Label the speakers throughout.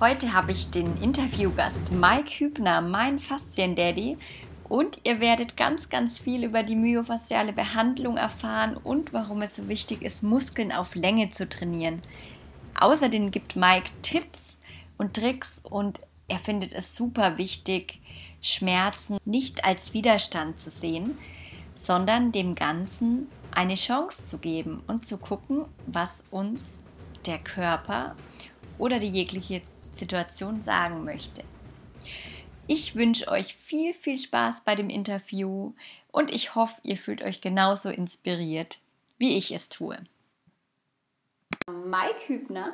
Speaker 1: Heute habe ich den Interviewgast Mike Hübner, mein Faszien-Daddy. Und ihr werdet ganz, ganz viel über die myofasziale Behandlung erfahren und warum es so wichtig ist, Muskeln auf Länge zu trainieren. Außerdem gibt Mike Tipps und Tricks und er findet es super wichtig, Schmerzen nicht als Widerstand zu sehen, sondern dem Ganzen eine Chance zu geben und zu gucken, was uns der Körper oder die jegliche Situation sagen möchte. Ich wünsche euch viel, viel Spaß bei dem Interview und ich hoffe, ihr fühlt euch genauso inspiriert, wie ich es tue. Mike Hübner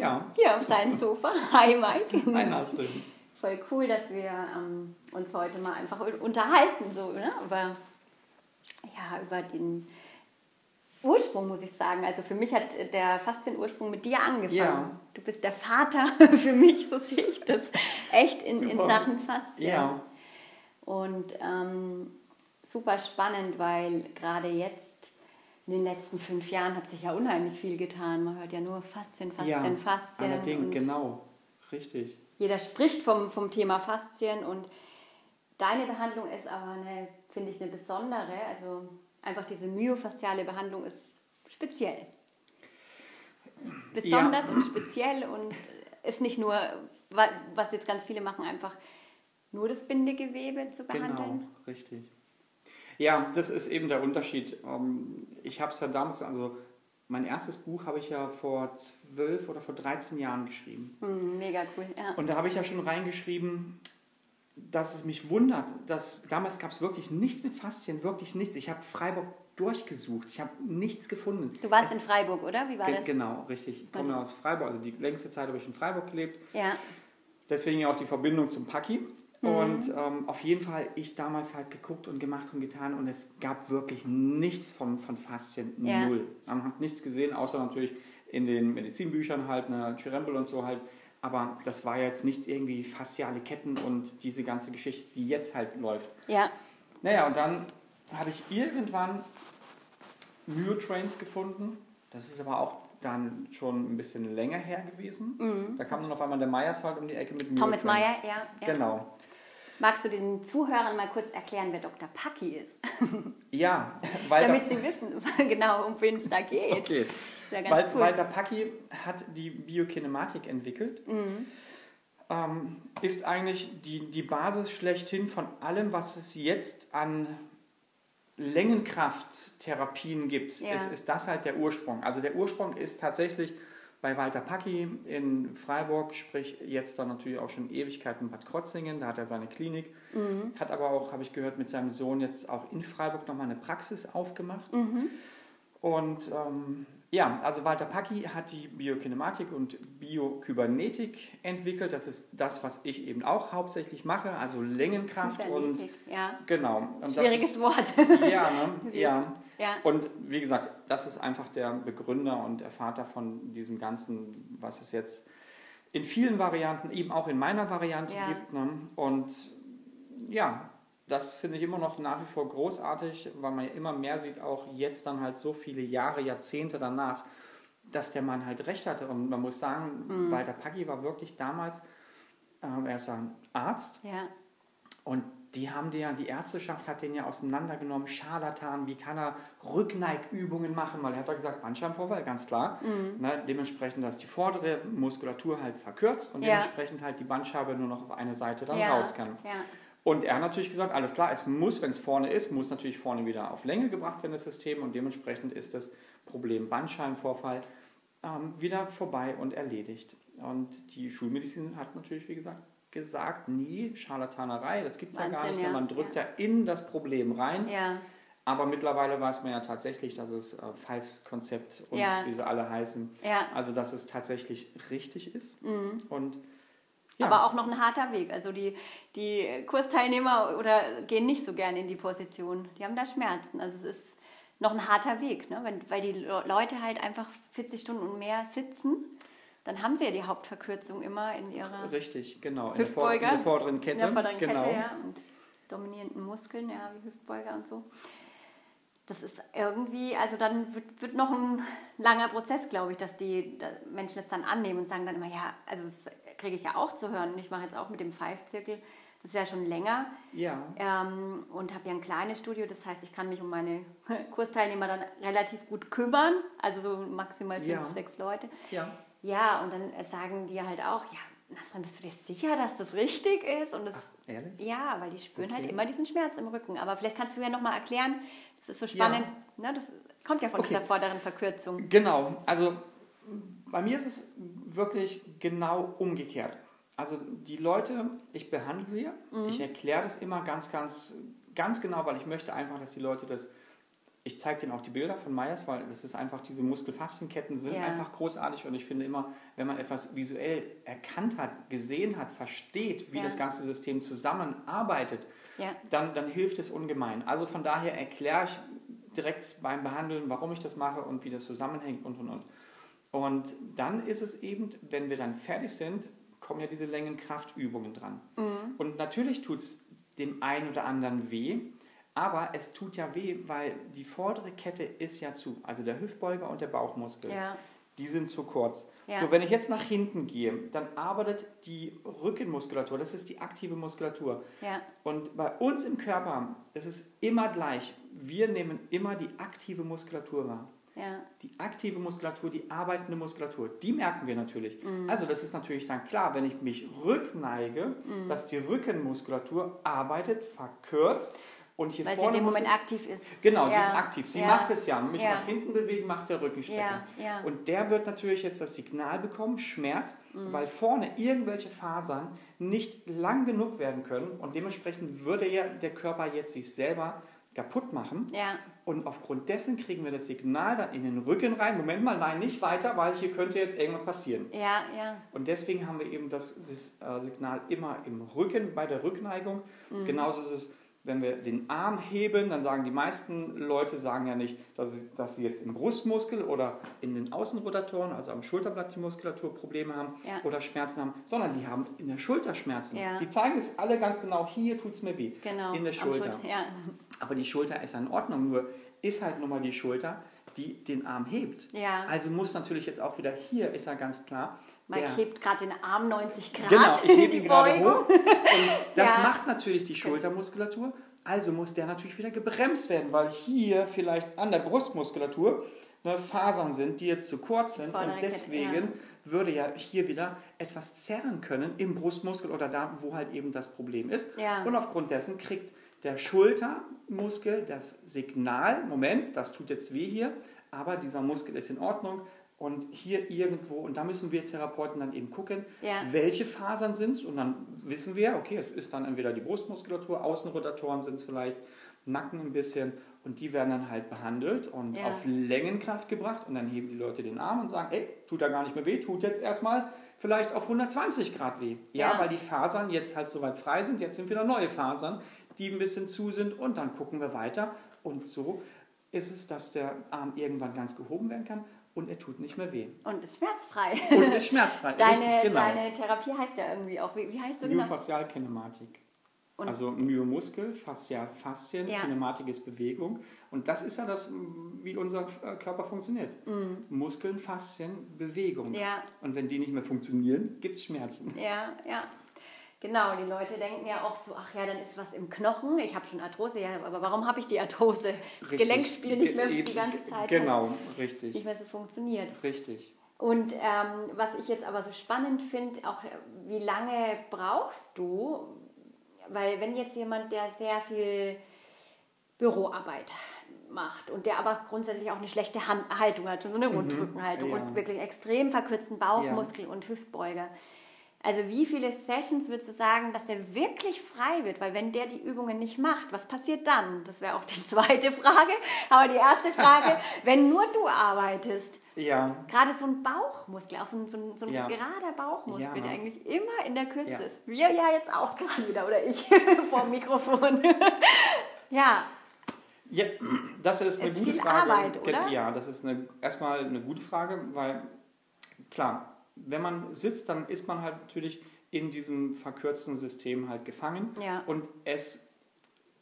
Speaker 2: ja.
Speaker 1: hier auf seinem Sofa. Hi Mike.
Speaker 2: Hi Astrid.
Speaker 1: Voll cool, dass wir ähm, uns heute mal einfach unterhalten, so, ne? über, ja, über den Ursprung, muss ich sagen. Also für mich hat der Faszien-Ursprung mit dir angefangen. Ja. Du bist der Vater für mich, so sehe ich das, echt in, in Sachen Faszien. Ja. Und ähm, super spannend, weil gerade jetzt in den letzten fünf Jahren hat sich ja unheimlich viel getan. Man hört ja nur Faszien, Faszien,
Speaker 2: ja,
Speaker 1: Faszien.
Speaker 2: Allerdings, genau, richtig.
Speaker 1: Jeder spricht vom, vom Thema Faszien und deine Behandlung ist aber, eine, finde ich, eine besondere. Also einfach diese myofasziale Behandlung ist speziell. Besonders ja. und speziell und ist nicht nur, was jetzt ganz viele machen, einfach nur das Bindegewebe zu behandeln.
Speaker 2: Genau, richtig. Ja, das ist eben der Unterschied. Ähm, ich habe es ja damals, also mein erstes Buch habe ich ja vor zwölf oder vor 13 Jahren geschrieben.
Speaker 1: Mm, mega cool, ja.
Speaker 2: Und da habe ich ja schon reingeschrieben, dass es mich wundert, dass damals gab es wirklich nichts mit Faszien, wirklich nichts. Ich habe Freiburg durchgesucht, ich habe nichts gefunden.
Speaker 1: Du warst es, in Freiburg, oder? Wie war das?
Speaker 2: Genau, richtig. Ich komme aus Freiburg, also die längste Zeit habe ich in Freiburg gelebt.
Speaker 1: Ja.
Speaker 2: Deswegen auch die Verbindung zum Paki. Mhm. Und ähm, auf jeden Fall, ich damals halt geguckt und gemacht und getan und es gab wirklich nichts von, von Faszien, ja. null. Man hat nichts gesehen, außer natürlich in den Medizinbüchern halt, ne, Chirembel und so halt. Aber das war jetzt nicht irgendwie fasziale Ketten und diese ganze Geschichte, die jetzt halt läuft.
Speaker 1: Ja.
Speaker 2: Naja, und dann habe ich irgendwann Myotrains gefunden. Das ist aber auch dann schon ein bisschen länger her gewesen. Mhm. Da kam dann auf einmal der Meyers halt um die Ecke mit
Speaker 1: Thomas Meyer, ja,
Speaker 2: ja. Genau.
Speaker 1: Magst du den Zuhörern mal kurz erklären, wer Dr. Paki ist?
Speaker 2: Ja,
Speaker 1: Walter, Damit sie wissen genau, um wen es da geht.
Speaker 2: Okay. Wal cool. Walter Paki hat die Biokinematik entwickelt. Mhm. Ähm, ist eigentlich die, die Basis schlechthin von allem, was es jetzt an Längenkrafttherapien gibt, ja. ist, ist das halt der Ursprung. Also der Ursprung ist tatsächlich bei Walter Packi in Freiburg, sprich jetzt dann natürlich auch schon Ewigkeiten in Bad Krotzingen, da hat er seine Klinik, mhm. hat aber auch, habe ich gehört, mit seinem Sohn jetzt auch in Freiburg nochmal eine Praxis aufgemacht. Mhm. Und ähm, ja, also Walter Packi hat die Biokinematik und Biokybernetik entwickelt. Das ist das, was ich eben auch hauptsächlich mache, also Längenkraft und
Speaker 1: ja.
Speaker 2: genau.
Speaker 1: Und Schwieriges
Speaker 2: ist,
Speaker 1: Wort.
Speaker 2: Ja, ne? ja. Ja. Und wie gesagt, das ist einfach der Begründer und der Vater von diesem ganzen, was es jetzt in vielen Varianten, eben auch in meiner Variante ja. gibt. Ne? Und ja, das finde ich immer noch nach wie vor großartig, weil man ja immer mehr sieht, auch jetzt dann halt so viele Jahre, Jahrzehnte danach, dass der Mann halt recht hatte. Und man muss sagen, mhm. Walter Paggi war wirklich damals, äh, er ist ein Arzt.
Speaker 1: Ja.
Speaker 2: Und die haben den ja, die Ärzteschaft hat den ja auseinandergenommen, Scharlatan, wie kann er Rückneigübungen machen, weil er hat ja gesagt, Bandscheibenvorfall, ganz klar. Mhm. Ne, dementsprechend, dass die vordere Muskulatur halt verkürzt und ja. dementsprechend halt die Bandscheibe nur noch auf eine Seite dann
Speaker 1: ja.
Speaker 2: raus kann.
Speaker 1: Ja.
Speaker 2: Und er hat natürlich gesagt, alles klar, es muss, wenn es vorne ist, muss natürlich vorne wieder auf Länge gebracht werden, das System. Und dementsprechend ist das Problem Bandscheibenvorfall ähm, wieder vorbei und erledigt. Und die Schulmedizin hat natürlich, wie gesagt, gesagt, nie Scharlatanerei, das gibt es ja gar nicht. Ja. Man drückt ja. da in das Problem rein.
Speaker 1: Ja.
Speaker 2: Aber mittlerweile weiß man ja tatsächlich, dass es äh, Fives-Konzept und ja. wie sie alle heißen,
Speaker 1: ja.
Speaker 2: also dass es tatsächlich richtig ist.
Speaker 1: Mhm.
Speaker 2: Und
Speaker 1: ja. Aber auch noch ein harter Weg. Also die, die Kursteilnehmer oder gehen nicht so gerne in die Position. Die haben da Schmerzen. Also es ist noch ein harter Weg, ne? Wenn, weil die Leute halt einfach 40 Stunden und mehr sitzen. Dann haben sie ja die Hauptverkürzung immer in ihrer
Speaker 2: Richtig, genau.
Speaker 1: Hüftbeuger. In
Speaker 2: der, in der vorderen Kette. In
Speaker 1: der vorderen
Speaker 2: genau.
Speaker 1: Kette, ja. Und dominierenden Muskeln, ja, wie Hüftbeuger und so. Das ist irgendwie, also dann wird, wird noch ein langer Prozess, glaube ich, dass die Menschen das dann annehmen und sagen dann immer, ja, also es kriege ich ja auch zu hören. Und ich mache jetzt auch mit dem Five-Zirkel, das ist ja schon länger.
Speaker 2: Ja.
Speaker 1: Ähm, und habe ja ein kleines Studio, das heißt, ich kann mich um meine Kursteilnehmer dann relativ gut kümmern. Also so maximal fünf, ja. sechs Leute.
Speaker 2: Ja.
Speaker 1: Ja, und dann sagen die halt auch, ja, Nasran, bist du dir sicher, dass das richtig ist? Und das,
Speaker 2: Ach, ehrlich?
Speaker 1: Ja, weil die spüren halt okay. halt immer diesen Schmerz im Rücken. Aber vielleicht kannst du ja nochmal erklären, das ist so spannend, ja. ne, das kommt ja von okay. dieser vorderen Verkürzung.
Speaker 2: Genau, also bei mir ist es wirklich genau umgekehrt. Also die Leute, ich behandle sie, mhm. ich erkläre das immer ganz, ganz, ganz genau, weil ich möchte einfach, dass die Leute das ich zeige denen auch die Bilder von Meyers, weil das ist einfach, diese Muskelfaszienketten sind ja. einfach großartig und ich finde immer, wenn man etwas visuell erkannt hat, gesehen hat, versteht, wie ja. das ganze System zusammenarbeitet, ja. dann, dann hilft es ungemein. Also von daher erkläre ich direkt beim Behandeln, warum ich das mache und wie das zusammenhängt und und und. Und dann ist es eben, wenn wir dann fertig sind, kommen ja diese Längenkraftübungen dran. Mhm. Und natürlich tut es dem einen oder anderen weh, aber es tut ja weh, weil die vordere Kette ist ja zu. Also der Hüftbeuger und der Bauchmuskel.
Speaker 1: Ja.
Speaker 2: Die sind zu kurz. Ja. So, wenn ich jetzt nach hinten gehe, dann arbeitet die Rückenmuskulatur, das ist die aktive Muskulatur.
Speaker 1: Ja.
Speaker 2: Und bei uns im Körper ist es immer gleich. Wir nehmen immer die aktive Muskulatur wahr.
Speaker 1: Ja.
Speaker 2: Die aktive Muskulatur, die arbeitende Muskulatur, die merken wir natürlich. Mhm. Also das ist natürlich dann klar, wenn ich mich rückneige, mhm. dass die Rückenmuskulatur arbeitet, verkürzt und hier
Speaker 1: Weil
Speaker 2: vorne
Speaker 1: sie in dem Moment aktiv ist.
Speaker 2: Genau, ja. sie ist aktiv. Sie ja. macht es ja. Mich ja. nach hinten bewegen, macht der Rücken strecken. Und der wird natürlich jetzt das Signal bekommen, Schmerz, mhm. weil vorne irgendwelche Fasern nicht lang genug werden können. Und dementsprechend würde ja der Körper jetzt sich selber kaputt machen.
Speaker 1: Ja.
Speaker 2: Und aufgrund dessen kriegen wir das Signal dann in den Rücken rein. Moment mal, nein, nicht weiter, weil hier könnte jetzt irgendwas passieren.
Speaker 1: Ja, ja.
Speaker 2: Und deswegen haben wir eben das, äh, Signal immer im Rücken bei der Rückneigung. Mhm. Genauso ist es wenn wir den Arm heben, dann sagen die meisten Leute sagen ja nicht, dass sie, dass sie jetzt im Brustmuskel oder in den Außenrotatoren, also am Schulterblatt die Muskulatur Probleme haben
Speaker 1: ja.
Speaker 2: oder Schmerzen haben, sondern die haben in der Schulter Schmerzen.
Speaker 1: Ja.
Speaker 2: Die zeigen es alle ganz genau, hier tut es mir weh.
Speaker 1: Genau.
Speaker 2: In der Schulter.
Speaker 1: Schulter ja.
Speaker 2: Aber die Schulter ist in Ordnung, nur ist halt nun mal die Schulter, die den Arm hebt. Also muss natürlich jetzt auch wieder hier, ist ja ganz klar,
Speaker 1: Mike hebt gerade den Arm 90 Grad.
Speaker 2: Genau, ich hebe ihn gerade hoch. Und das ja. macht natürlich die Schultermuskulatur. Also muss der natürlich wieder gebremst werden, weil hier vielleicht an der Brustmuskulatur ne, Fasern sind, die jetzt zu kurz sind. Und deswegen ja. würde ja hier wieder etwas zerren können im Brustmuskel oder da, wo halt eben das Problem ist.
Speaker 1: Ja.
Speaker 2: Und aufgrund dessen kriegt der Schultermuskel das Signal, Moment, das tut jetzt weh hier, aber dieser Muskel ist in Ordnung, und hier irgendwo, und da müssen wir Therapeuten dann eben gucken,
Speaker 1: ja.
Speaker 2: welche Fasern sind es. Und dann wissen wir, okay, es ist dann entweder die Brustmuskulatur, Außenrotatoren sind es vielleicht, Nacken ein bisschen. Und die werden dann halt behandelt und ja. auf Längenkraft gebracht. Und dann heben die Leute den Arm und sagen, ey, tut da gar nicht mehr weh, tut jetzt erstmal vielleicht auf 120 Grad weh. Ja, ja, weil die Fasern jetzt halt soweit frei sind. Jetzt sind wieder neue Fasern, die ein bisschen zu sind. Und dann gucken wir weiter. Und so ist es, dass der Arm irgendwann ganz gehoben werden kann und er tut nicht mehr weh.
Speaker 1: Und ist schmerzfrei.
Speaker 2: Und ist schmerzfrei.
Speaker 1: deine, Richtig, genau. deine Therapie heißt ja irgendwie auch, wie, wie heißt du?
Speaker 2: Myofaszialkinematik. also Myomuskel, Faszial, Faszien, ja. Kinematik ist Bewegung. Und das ist ja das, wie unser äh, Körper funktioniert. Mhm. Muskeln, Faszien, Bewegung.
Speaker 1: Ja.
Speaker 2: Und wenn die nicht mehr funktionieren, gibt es Schmerzen.
Speaker 1: Ja, ja. Genau, die Leute denken ja oft so, ach ja, dann ist was im Knochen, ich habe schon Arthrose, ja, aber warum habe ich die Arthrose? Richtig. Gelenkspiel nicht mehr die ganze Zeit.
Speaker 2: Genau, richtig.
Speaker 1: Nicht mehr so funktioniert.
Speaker 2: Richtig.
Speaker 1: Und ähm, was ich jetzt aber so spannend finde, auch wie lange brauchst du, weil wenn jetzt jemand, der sehr viel Büroarbeit macht und der aber grundsätzlich auch eine schlechte Hand Haltung hat, so eine mhm. Rundrückenhaltung ja. und wirklich extrem verkürzten Bauchmuskel ja. und Hüftbeuger, also wie viele Sessions würdest du sagen, dass er wirklich frei wird? Weil wenn der die Übungen nicht macht, was passiert dann? Das wäre auch die zweite Frage. Aber die erste Frage, wenn nur du arbeitest,
Speaker 2: ja.
Speaker 1: Gerade so ein Bauchmuskel, auch so ein, so ein, so ein ja. gerader Bauchmuskel, ja. der eigentlich immer in der Kürze ja. ist. Wir ja jetzt auch gerade wieder, oder ich vor dem Mikrofon. ja.
Speaker 2: Ja, das ist eine
Speaker 1: ist
Speaker 2: gute
Speaker 1: viel
Speaker 2: Frage.
Speaker 1: Arbeit, oder?
Speaker 2: Ja, das ist eine, erstmal eine gute Frage, weil klar, wenn man sitzt, dann ist man halt natürlich in diesem verkürzten System halt gefangen.
Speaker 1: Ja.
Speaker 2: Und es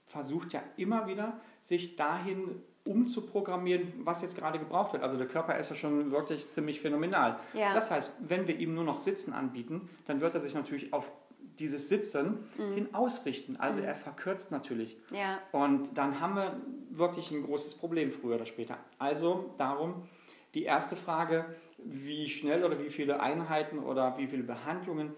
Speaker 2: versucht ja immer wieder, sich dahin umzuprogrammieren, was jetzt gerade gebraucht wird. Also der Körper ist ja schon wirklich ziemlich phänomenal. Ja. Das heißt, wenn wir ihm nur noch Sitzen anbieten, dann wird er sich natürlich auf dieses Sitzen mhm. hin ausrichten. Also mhm. er verkürzt natürlich. Ja. Und dann haben wir wirklich ein großes Problem früher oder später. Also darum die erste Frage, wie schnell oder wie viele Einheiten oder wie viele Behandlungen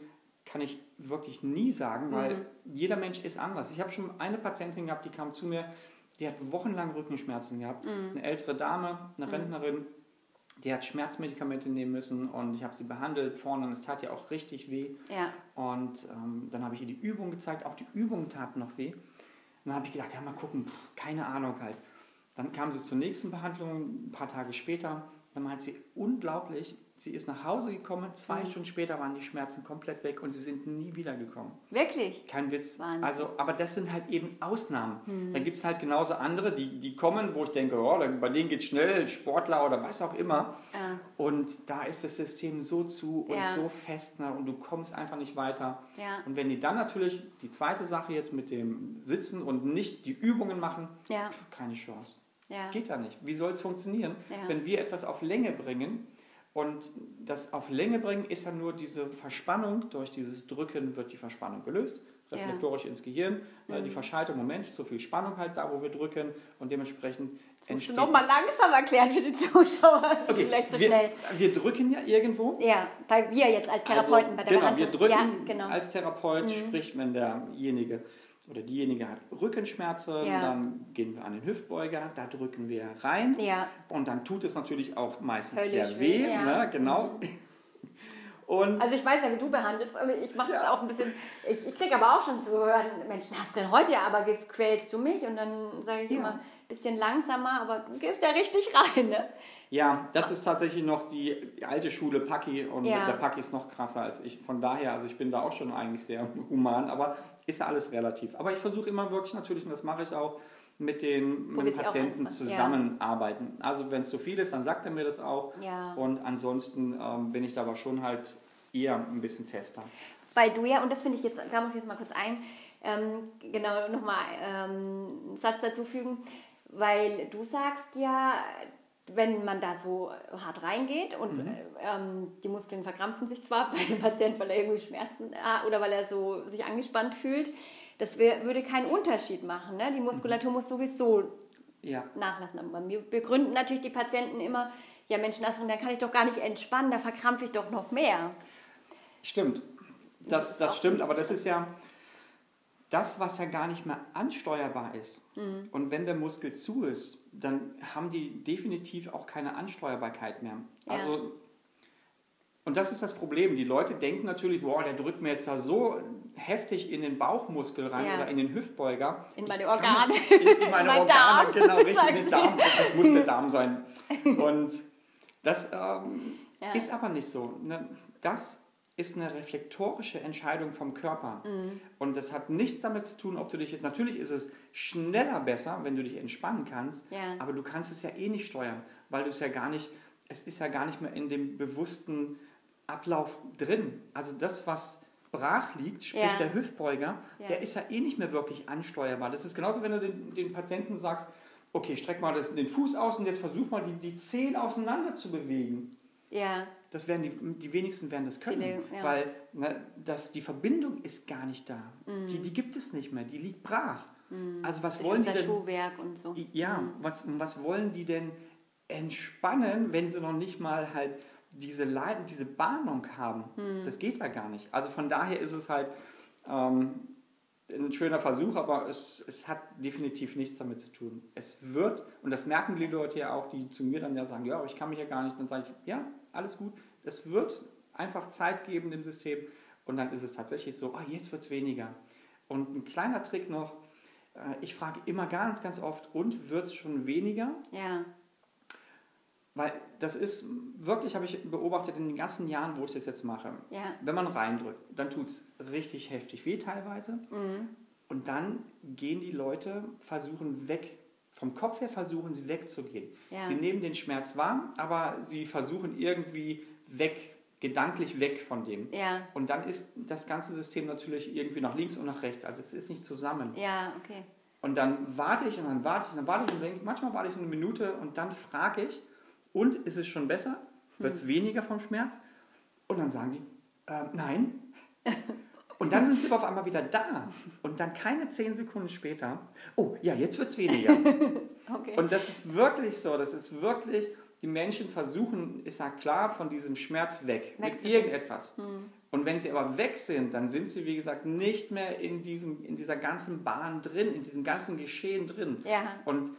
Speaker 2: kann ich wirklich nie sagen, weil mhm. jeder Mensch ist anders. Ich habe schon eine Patientin gehabt, die kam zu mir, die hat wochenlang Rückenschmerzen gehabt. Mhm. Eine ältere Dame, eine mhm. Rentnerin, die hat Schmerzmedikamente nehmen müssen und ich habe sie behandelt vorne und es tat ja auch richtig weh. Ja. Und ähm, dann habe ich ihr die Übung gezeigt, auch die Übungen taten noch weh. Und dann habe ich gedacht, ja, mal gucken, keine Ahnung halt. Dann kam sie zur nächsten Behandlung, ein paar Tage später. Dann meint sie, unglaublich, Sie ist nach Hause gekommen, zwei mhm. Stunden später waren die Schmerzen komplett weg und sie sind nie wiedergekommen.
Speaker 1: Wirklich?
Speaker 2: Kein Witz. Wahnsinn. Also, aber das sind halt eben Ausnahmen. Mhm. Dann gibt es halt genauso andere, die, die kommen, wo ich denke, oh, bei denen geht es schnell, Sportler oder was auch immer. Ah. Und da ist das System so zu und ja. so fest ne, und du kommst einfach nicht weiter. Ja. Und wenn die dann natürlich die zweite Sache jetzt mit dem Sitzen und nicht die Übungen machen, ja. keine Chance. Geht da nicht. Wie soll es funktionieren, wenn wir etwas auf Länge bringen? Und das auf Länge bringen ist ja nur diese Verspannung. Durch dieses Drücken wird die Verspannung gelöst, reflektorisch ja. ins Gehirn. Mhm. Die Verschaltung, Moment, zu viel Spannung halt da, wo wir drücken. Und dementsprechend
Speaker 1: das entsteht... Musst du nochmal langsam erklären für die Zuschauer. Das
Speaker 2: okay, vielleicht zu wir, schnell. Wir drücken ja irgendwo.
Speaker 1: Ja, weil wir jetzt als Therapeuten also, bei der
Speaker 2: genau,
Speaker 1: Behandlung.
Speaker 2: wir drücken ja, genau. als Therapeut, mhm. sprich, wenn derjenige oder diejenige hat Rückenschmerzen, ja. dann gehen wir an den Hüftbeuger, da drücken wir rein ja. und dann tut es natürlich auch meistens Völlig sehr weh, ja. ne? genau. Mhm.
Speaker 1: Und also ich weiß ja, wie du behandelst, aber ich mache es auch ein bisschen, ich, ich kriege aber auch schon zu hören, Mensch, hast du denn heute aber quälst du mich? Und dann sage ich immer, ein bisschen langsamer, aber du gehst ja richtig rein, ne?
Speaker 2: Ja, das ist tatsächlich noch die alte Schule Paki und ja. der Paki ist noch krasser als ich. Von daher, also ich bin da auch schon eigentlich sehr human, aber ist ja alles relativ. Aber ich versuche immer wirklich natürlich, und das mache ich auch, mit den, mit den Patienten zusammenarbeiten. Ja. Also wenn es zu viel ist, dann sagt er mir das auch. Ja. Und ansonsten ähm, bin ich da aber schon halt eher ein bisschen fester.
Speaker 1: Weil du ja, und das finde ich jetzt, da muss ich jetzt mal kurz ein, ähm, genau nochmal ähm, einen Satz dazu fügen, weil du sagst ja, wenn man da so hart reingeht und mhm. ähm, die Muskeln verkrampfen sich zwar bei dem Patienten, weil er irgendwie Schmerzen hat oder weil er so sich angespannt fühlt, das wär, würde keinen Unterschied machen. Ne? Die Muskulatur mhm. muss sowieso ja. nachlassen. Aber wir begründen natürlich die Patienten immer, ja Mensch, Nasrin, da kann ich doch gar nicht entspannen, da verkrampfe ich doch noch mehr.
Speaker 2: Stimmt. Das, das, das stimmt, aber das ist ja, das, was ja gar nicht mehr ansteuerbar ist. Mhm. Und wenn der Muskel zu ist, dann haben die definitiv auch keine Ansteuerbarkeit mehr. Ja. Also, und das ist das Problem. Die Leute denken natürlich, boah, der drückt mir jetzt da so heftig in den Bauchmuskel rein ja. oder in den Hüftbeuger.
Speaker 1: In meine Organe.
Speaker 2: in, in, meine mein Organe, Darm, genau, richtig in den Darm. Das muss der Darm sein. Und das ähm, ja. ist aber nicht so. Ne, das ist eine reflektorische Entscheidung vom Körper. Mhm. Und das hat nichts damit zu tun, ob du dich jetzt, natürlich ist es schneller besser, wenn du dich entspannen kannst, ja. aber du kannst es ja eh nicht steuern, weil du es ja gar nicht, es ist ja gar nicht mehr in dem bewussten Ablauf drin. Also das, was brach liegt, sprich ja. der Hüftbeuger, ja. der ist ja eh nicht mehr wirklich ansteuerbar. Das ist genauso, wenn du den, den Patienten sagst, okay, streck mal das, den Fuß aus und jetzt versuch mal die, die Zehen auseinander zu bewegen. Ja das werden die, die wenigsten werden das können, Viele, ja. weil ne, das, die Verbindung ist gar nicht da. Mhm. Die, die gibt es nicht mehr, die liegt brach. Mhm. Also was Durch wollen die denn?
Speaker 1: Schuhwerk und so.
Speaker 2: Ja, mhm. was, was wollen die denn entspannen, wenn sie noch nicht mal halt diese Leiden, diese Bahnung haben? Mhm. Das geht da gar nicht. Also von daher ist es halt ähm, ein schöner Versuch, aber es, es hat definitiv nichts damit zu tun. Es wird, und das merken die Leute ja auch, die zu mir dann ja sagen, ja, aber ich kann mich ja gar nicht, dann sage ich, ja, alles gut. Es wird einfach Zeit geben dem System und dann ist es tatsächlich so, oh, jetzt wird es weniger. Und ein kleiner Trick noch, äh, ich frage immer ganz, ganz oft, und wird es schon weniger? Ja. Weil das ist wirklich, habe ich beobachtet in den ganzen Jahren, wo ich das jetzt mache. Ja. Wenn man reindrückt, dann tut es richtig heftig weh teilweise. Mhm. Und dann gehen die Leute, versuchen weg vom Kopf her versuchen sie wegzugehen. Ja. Sie nehmen den Schmerz wahr, aber sie versuchen irgendwie weg, gedanklich weg von dem. Ja. Und dann ist das ganze System natürlich irgendwie nach links und nach rechts. Also es ist nicht zusammen.
Speaker 1: Ja, okay.
Speaker 2: Und dann warte ich und dann warte ich und dann warte ich und denke, manchmal warte ich eine Minute und dann frage ich, und ist es schon besser? Wird es hm. weniger vom Schmerz? Und dann sagen die, äh, nein. Und dann sind sie auf einmal wieder da. Und dann keine zehn Sekunden später, oh ja, jetzt wird es weniger. okay. Und das ist wirklich so, das ist wirklich, die Menschen versuchen, ist ja klar, von diesem Schmerz weg, weg mit irgendetwas. Hm. Und wenn sie aber weg sind, dann sind sie, wie gesagt, nicht mehr in, diesem, in dieser ganzen Bahn drin, in diesem ganzen Geschehen drin. Ja. Und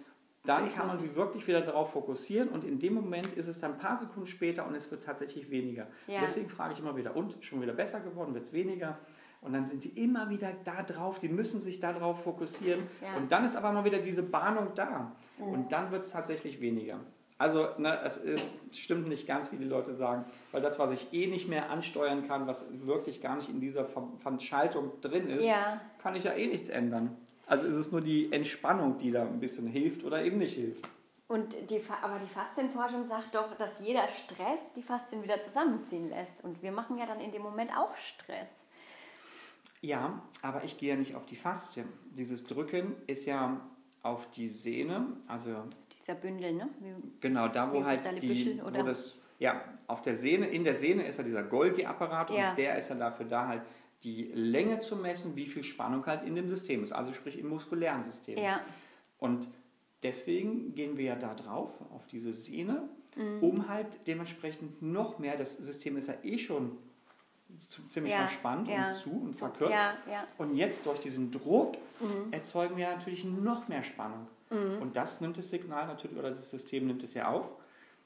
Speaker 2: dann kann man sich wirklich wieder darauf fokussieren und in dem Moment ist es dann ein paar Sekunden später und es wird tatsächlich weniger. Ja. Deswegen frage ich immer wieder, und schon wieder besser geworden, wird es weniger? Und dann sind die immer wieder da drauf, die müssen sich darauf fokussieren. Ja. Und dann ist aber mal wieder diese Bahnung da. Mhm. Und dann wird es tatsächlich weniger. Also ne, es ist, stimmt nicht ganz, wie die Leute sagen, weil das, was ich eh nicht mehr ansteuern kann, was wirklich gar nicht in dieser Schaltung drin ist, ja. kann ich ja eh nichts ändern. Also ist es nur die Entspannung, die da ein bisschen hilft oder eben nicht hilft.
Speaker 1: Und die, aber die Faszienforschung sagt doch, dass jeder Stress die Faszien wieder zusammenziehen lässt. Und wir machen ja dann in dem Moment auch Stress.
Speaker 2: Ja, aber ich gehe ja nicht auf die Faszie. Dieses Drücken ist ja auf die Sehne, also
Speaker 1: dieser Bündel, ne?
Speaker 2: Wie, genau, da wo halt die, Büschel, wo das, ja, auf der Sehne, in der Sehne ist ja dieser Golgi-Apparat ja. und der ist ja dafür da halt die Länge zu messen, wie viel Spannung halt in dem System ist, also sprich im muskulären System. Ja. Und deswegen gehen wir ja da drauf, auf diese Sehne, mhm. um halt dementsprechend noch mehr, das System ist ja eh schon ziemlich ja, verspannt ja. und zu und verkürzt. Ja, und jetzt durch diesen Druck mhm. erzeugen wir natürlich noch mehr Spannung. Mhm. Und das nimmt das Signal natürlich, oder das System nimmt es ja auf,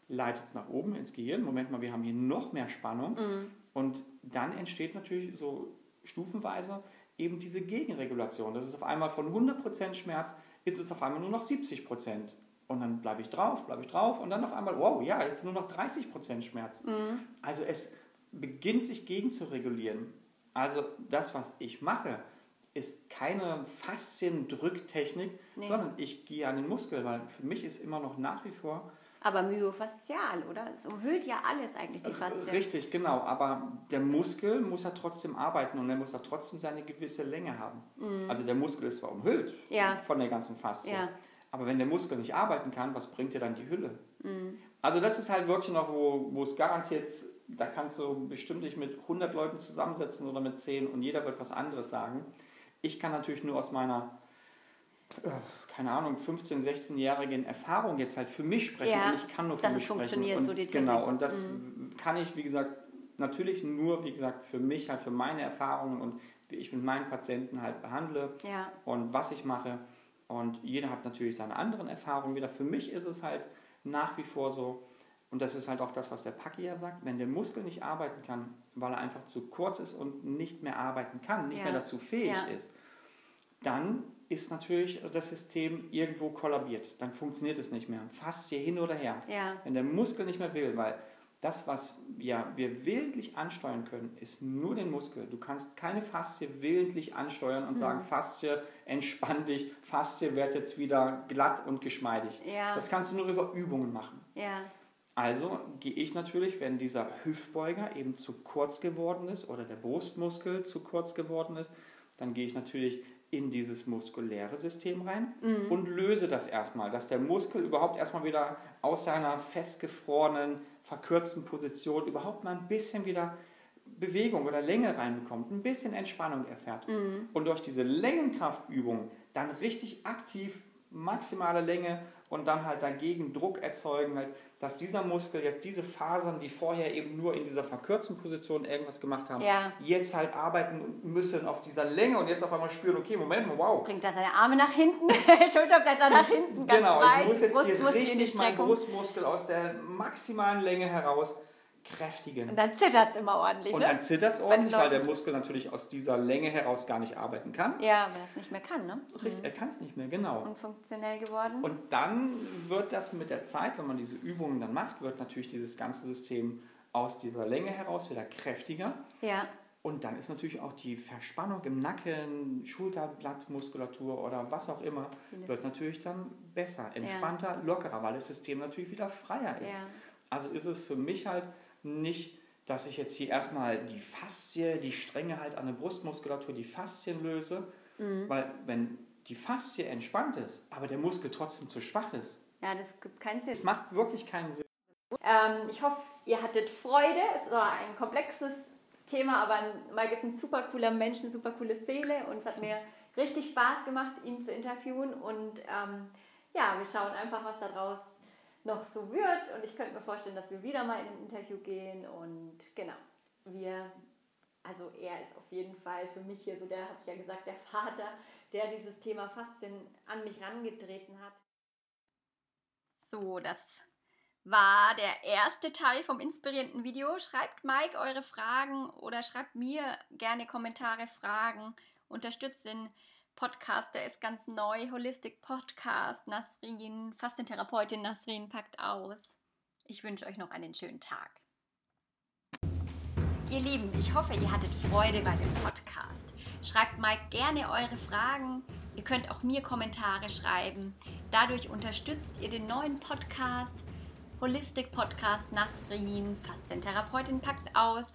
Speaker 2: leitet es nach oben ins Gehirn. Moment mal, wir haben hier noch mehr Spannung. Mhm. Und dann entsteht natürlich so stufenweise eben diese Gegenregulation. Das ist auf einmal von 100% Schmerz, ist es auf einmal nur noch 70%. Und dann bleibe ich drauf, bleibe ich drauf und dann auf einmal, wow, ja, jetzt nur noch 30% Schmerz. Mhm. Also es beginnt sich gegen zu regulieren. Also das, was ich mache, ist keine Fasziendrücktechnik, nee. sondern ich gehe an den Muskel, weil für mich ist immer noch nach wie vor.
Speaker 1: Aber myofaszial, oder? Es umhüllt ja alles eigentlich, die Faszien.
Speaker 2: Richtig, genau. Aber der Muskel muss ja trotzdem arbeiten und er muss ja trotzdem seine gewisse Länge haben. Mhm. Also der Muskel ist zwar umhüllt ja. von der ganzen Faszie, ja. aber wenn der Muskel nicht arbeiten kann, was bringt dir dann die Hülle? Mhm. Also das ist halt wirklich noch, wo, wo es garantiert, da kannst du bestimmt dich mit 100 Leuten zusammensetzen oder mit 10 und jeder wird was anderes sagen. Ich kann natürlich nur aus meiner, äh, keine Ahnung, 15-, 16-jährigen Erfahrung jetzt halt für mich sprechen ja, und ich kann nur für mich sprechen. Und, so die genau, und das mhm. kann ich, wie gesagt, natürlich nur, wie gesagt, für mich, halt für meine Erfahrungen und wie ich mit meinen Patienten halt behandle ja. und was ich mache. Und jeder hat natürlich seine anderen Erfahrungen wieder. Für mich ist es halt nach wie vor so, und das ist halt auch das, was der Paki ja sagt, wenn der Muskel nicht arbeiten kann, weil er einfach zu kurz ist und nicht mehr arbeiten kann, nicht ja. mehr dazu fähig ja. ist, dann ist natürlich das System irgendwo kollabiert. Dann funktioniert es nicht mehr. Fast hier hin oder her. Ja. Wenn der Muskel nicht mehr will, weil das, was ja, wir willentlich ansteuern können, ist nur den Muskel. Du kannst keine Faszie willentlich ansteuern und mhm. sagen, Faszie, entspann dich, Faszie wird jetzt wieder glatt und geschmeidig. Ja. Das kannst du nur über Übungen machen. Ja. Also gehe ich natürlich, wenn dieser Hüftbeuger eben zu kurz geworden ist oder der Brustmuskel zu kurz geworden ist, dann gehe ich natürlich in dieses muskuläre System rein mhm. und löse das erstmal, dass der Muskel überhaupt erstmal wieder aus seiner festgefrorenen, verkürzten Position überhaupt mal ein bisschen wieder Bewegung oder Länge reinbekommt, ein bisschen Entspannung erfährt. Mhm. Und durch diese Längenkraftübung dann richtig aktiv maximale Länge und dann halt dagegen Druck erzeugen, halt, dass dieser Muskel jetzt diese Fasern, die vorher eben nur in dieser verkürzten Position irgendwas gemacht haben, ja. jetzt halt arbeiten müssen auf dieser Länge und jetzt auf einmal spüren, okay, Moment mal, wow.
Speaker 1: Bringt er seine Arme nach hinten, Schulterblätter nach hinten, ganz
Speaker 2: genau,
Speaker 1: weit.
Speaker 2: Genau, ich muss jetzt hier richtig meinen Brustmuskel aus der maximalen Länge heraus kräftigen.
Speaker 1: Und dann zittert es immer ordentlich.
Speaker 2: Und
Speaker 1: ne?
Speaker 2: dann zittert es ordentlich, weil der Muskel natürlich aus dieser Länge heraus gar nicht arbeiten kann.
Speaker 1: Ja, weil er es nicht mehr kann, ne?
Speaker 2: Richtig, mhm. er kann es nicht mehr, genau.
Speaker 1: Und funktionell geworden.
Speaker 2: Und dann wird das mit der Zeit, wenn man diese Übungen dann macht, wird natürlich dieses ganze System aus dieser Länge heraus wieder kräftiger. Ja. Und dann ist natürlich auch die Verspannung im Nacken, Schulterblattmuskulatur oder was auch immer, wird natürlich dann besser, entspannter, ja. lockerer, weil das System natürlich wieder freier ist. Ja. Also ist es für mich halt nicht, dass ich jetzt hier erstmal die Faszie, die Stränge halt an der Brustmuskulatur, die Faszien löse, mhm. weil wenn die Faszie entspannt ist, aber der Muskel trotzdem zu schwach ist.
Speaker 1: Ja, das gibt keinen Sinn.
Speaker 2: Das macht wirklich keinen Sinn.
Speaker 1: Ähm, ich hoffe, ihr hattet Freude. Es war ein komplexes Thema, aber Mike ist ein super cooler Mensch, eine super coole Seele und es hat mir richtig Spaß gemacht, ihn zu interviewen und ähm, ja, wir schauen einfach, was daraus noch so wird und ich könnte mir vorstellen, dass wir wieder mal in ein Interview gehen und genau, wir, also er ist auf jeden Fall für mich hier so, der habe ich ja gesagt, der Vater, der dieses Thema Faszien an mich rangetreten hat. So, das war der erste Teil vom inspirierenden Video. Schreibt Mike eure Fragen oder schreibt mir gerne Kommentare, Fragen. Unterstützt den Podcast, der ist ganz neu. Holistic Podcast. Nasrin, Fastentherapeutin Nasrin packt aus. Ich wünsche euch noch einen schönen Tag. Ihr Lieben, ich hoffe, ihr hattet Freude bei dem Podcast. Schreibt Mike gerne eure Fragen. Ihr könnt auch mir Kommentare schreiben. Dadurch unterstützt ihr den neuen Podcast Holistic Podcast Nasrin, Faszientherapeutin packt aus.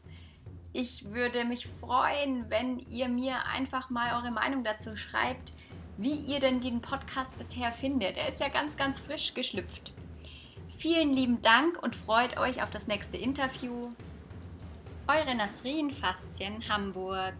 Speaker 1: Ich würde mich freuen, wenn ihr mir einfach mal eure Meinung dazu schreibt, wie ihr denn den Podcast bisher findet. Er ist ja ganz, ganz frisch geschlüpft. Vielen lieben Dank und freut euch auf das nächste Interview. Eure Nasrin Faszien Hamburg.